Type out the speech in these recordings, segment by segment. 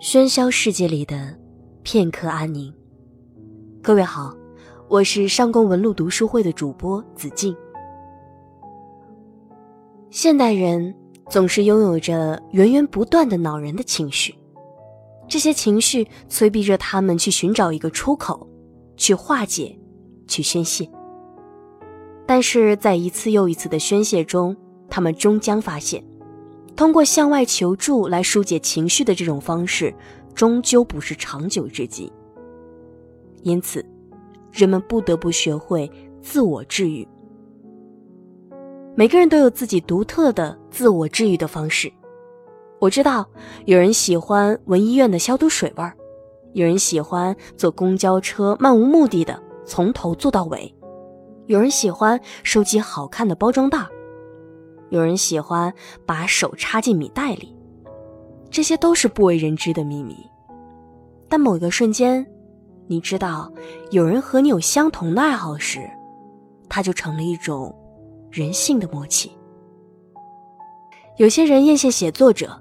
喧嚣世界里的片刻安宁。各位好，我是上宫文路读书会的主播子静。现代人总是拥有着源源不断的恼人的情绪，这些情绪催逼着他们去寻找一个出口，去化解，去宣泄。但是在一次又一次的宣泄中，他们终将发现。通过向外求助来疏解情绪的这种方式，终究不是长久之计。因此，人们不得不学会自我治愈。每个人都有自己独特的自我治愈的方式。我知道，有人喜欢闻医院的消毒水味儿，有人喜欢坐公交车漫无目的的从头坐到尾，有人喜欢收集好看的包装袋。有人喜欢把手插进米袋里，这些都是不为人知的秘密。但某一个瞬间，你知道有人和你有相同的爱好时，它就成了一种人性的默契。有些人艳羡写作者，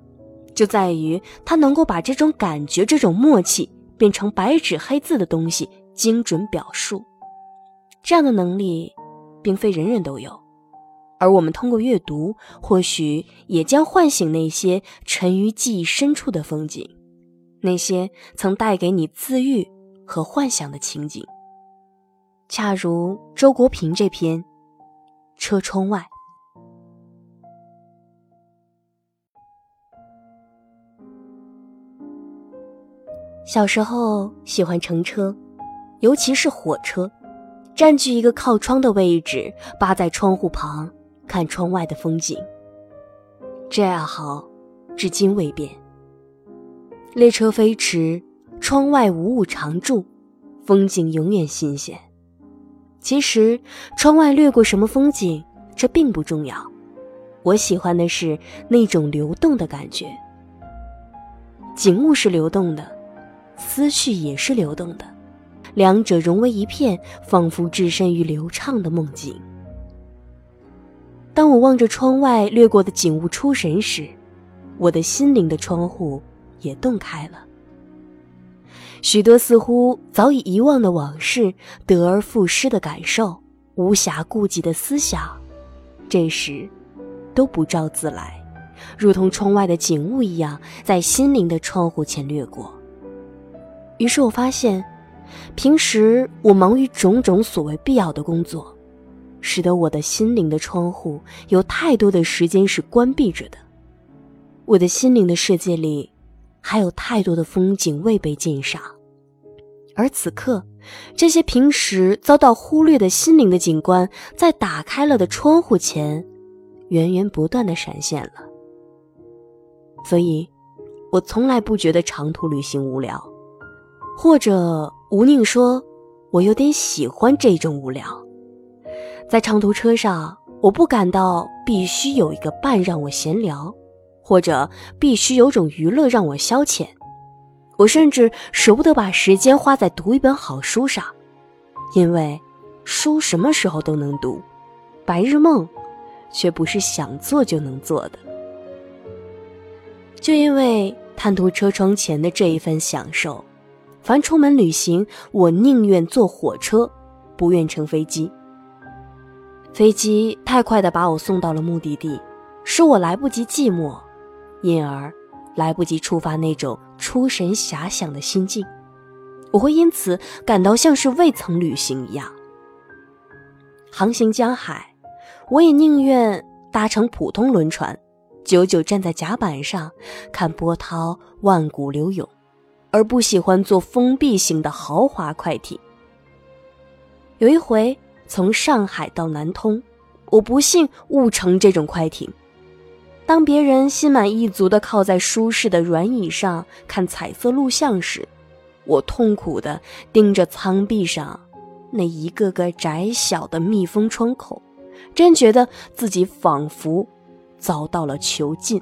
就在于他能够把这种感觉、这种默契变成白纸黑字的东西，精准表述。这样的能力，并非人人都有。而我们通过阅读，或许也将唤醒那些沉于记忆深处的风景，那些曾带给你自愈和幻想的情景。恰如周国平这篇《车窗外》。小时候喜欢乘车，尤其是火车，占据一个靠窗的位置，扒在窗户旁。看窗外的风景，这爱好至今未变。列车飞驰，窗外无物常驻，风景永远新鲜。其实，窗外掠过什么风景，这并不重要。我喜欢的是那种流动的感觉。景物是流动的，思绪也是流动的，两者融为一片，仿佛置身于流畅的梦境。当我望着窗外掠过的景物出神时，我的心灵的窗户也洞开了。许多似乎早已遗忘的往事，得而复失的感受，无暇顾及的思想，这时都不召自来，如同窗外的景物一样，在心灵的窗户前掠过。于是我发现，平时我忙于种种所谓必要的工作。使得我的心灵的窗户有太多的时间是关闭着的，我的心灵的世界里还有太多的风景未被鉴赏，而此刻，这些平时遭到忽略的心灵的景观，在打开了的窗户前，源源不断的闪现了。所以，我从来不觉得长途旅行无聊，或者吴宁说，我有点喜欢这种无聊。在长途车上，我不感到必须有一个伴让我闲聊，或者必须有种娱乐让我消遣。我甚至舍不得把时间花在读一本好书上，因为书什么时候都能读，白日梦却不是想做就能做的。就因为贪图车窗前的这一份享受，凡出门旅行，我宁愿坐火车，不愿乘飞机。飞机太快地把我送到了目的地，使我来不及寂寞，因而来不及触发那种出神遐想的心境。我会因此感到像是未曾旅行一样。航行江海，我也宁愿搭乘普通轮船，久久站在甲板上看波涛万古流涌，而不喜欢坐封闭型的豪华快艇。有一回。从上海到南通，我不幸误乘这种快艇。当别人心满意足地靠在舒适的软椅上看彩色录像时，我痛苦地盯着舱壁上那一个个窄小的密封窗口，真觉得自己仿佛遭到了囚禁。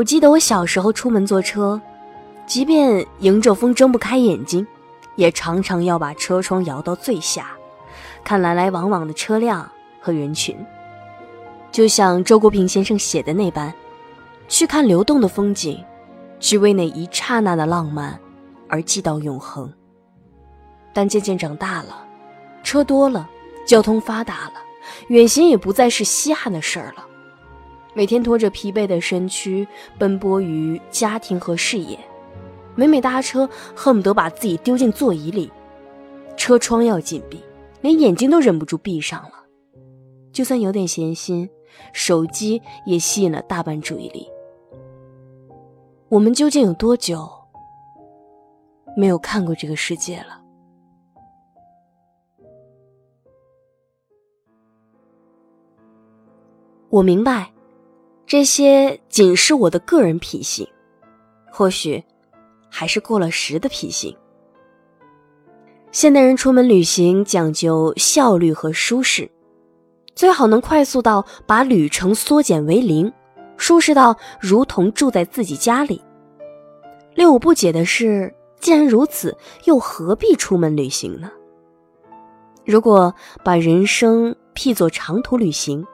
我记得我小时候出门坐车，即便迎着风睁不开眼睛，也常常要把车窗摇到最下，看来来往往的车辆和人群，就像周国平先生写的那般，去看流动的风景，只为那一刹那的浪漫而记到永恒。但渐渐长大了，车多了，交通发达了，远行也不再是稀罕的事儿了。每天拖着疲惫的身躯奔波于家庭和事业，每每搭车恨不得把自己丢进座椅里，车窗要紧闭，连眼睛都忍不住闭上了。就算有点闲心，手机也吸引了大半注意力。我们究竟有多久没有看过这个世界了？我明白。这些仅是我的个人脾性，或许还是过了时的脾性。现代人出门旅行讲究效率和舒适，最好能快速到把旅程缩减为零，舒适到如同住在自己家里。令我不解的是，既然如此，又何必出门旅行呢？如果把人生譬作长途旅行。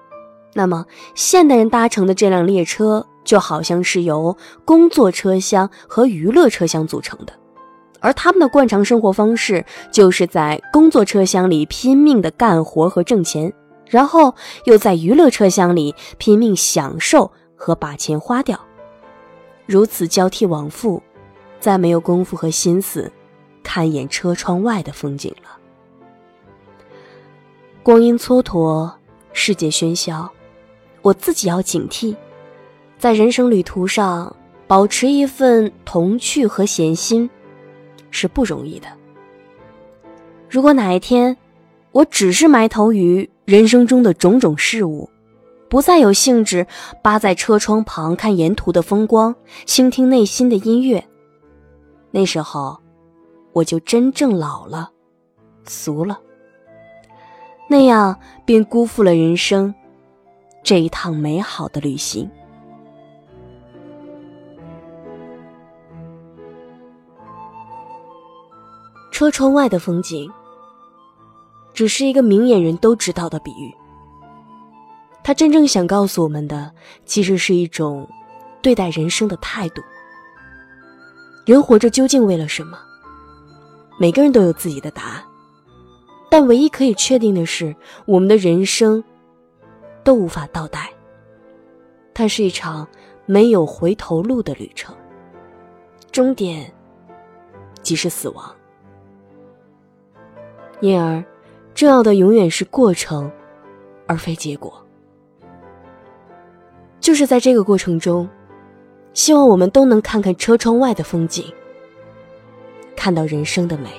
那么，现代人搭乘的这辆列车就好像是由工作车厢和娱乐车厢组成的，而他们的惯常生活方式就是在工作车厢里拼命的干活和挣钱，然后又在娱乐车厢里拼命享受和把钱花掉，如此交替往复，再没有功夫和心思看一眼车窗外的风景了。光阴蹉跎，世界喧嚣。我自己要警惕，在人生旅途上保持一份童趣和闲心，是不容易的。如果哪一天，我只是埋头于人生中的种种事物，不再有兴致扒在车窗旁看沿途的风光，倾听内心的音乐，那时候，我就真正老了，俗了。那样便辜负了人生。这一趟美好的旅行，车窗外的风景，只是一个明眼人都知道的比喻。他真正想告诉我们的，其实是一种对待人生的态度。人活着究竟为了什么？每个人都有自己的答案，但唯一可以确定的是，我们的人生。都无法倒带。它是一场没有回头路的旅程，终点即是死亡。因而，重要的永远是过程，而非结果。就是在这个过程中，希望我们都能看看车窗外的风景，看到人生的美。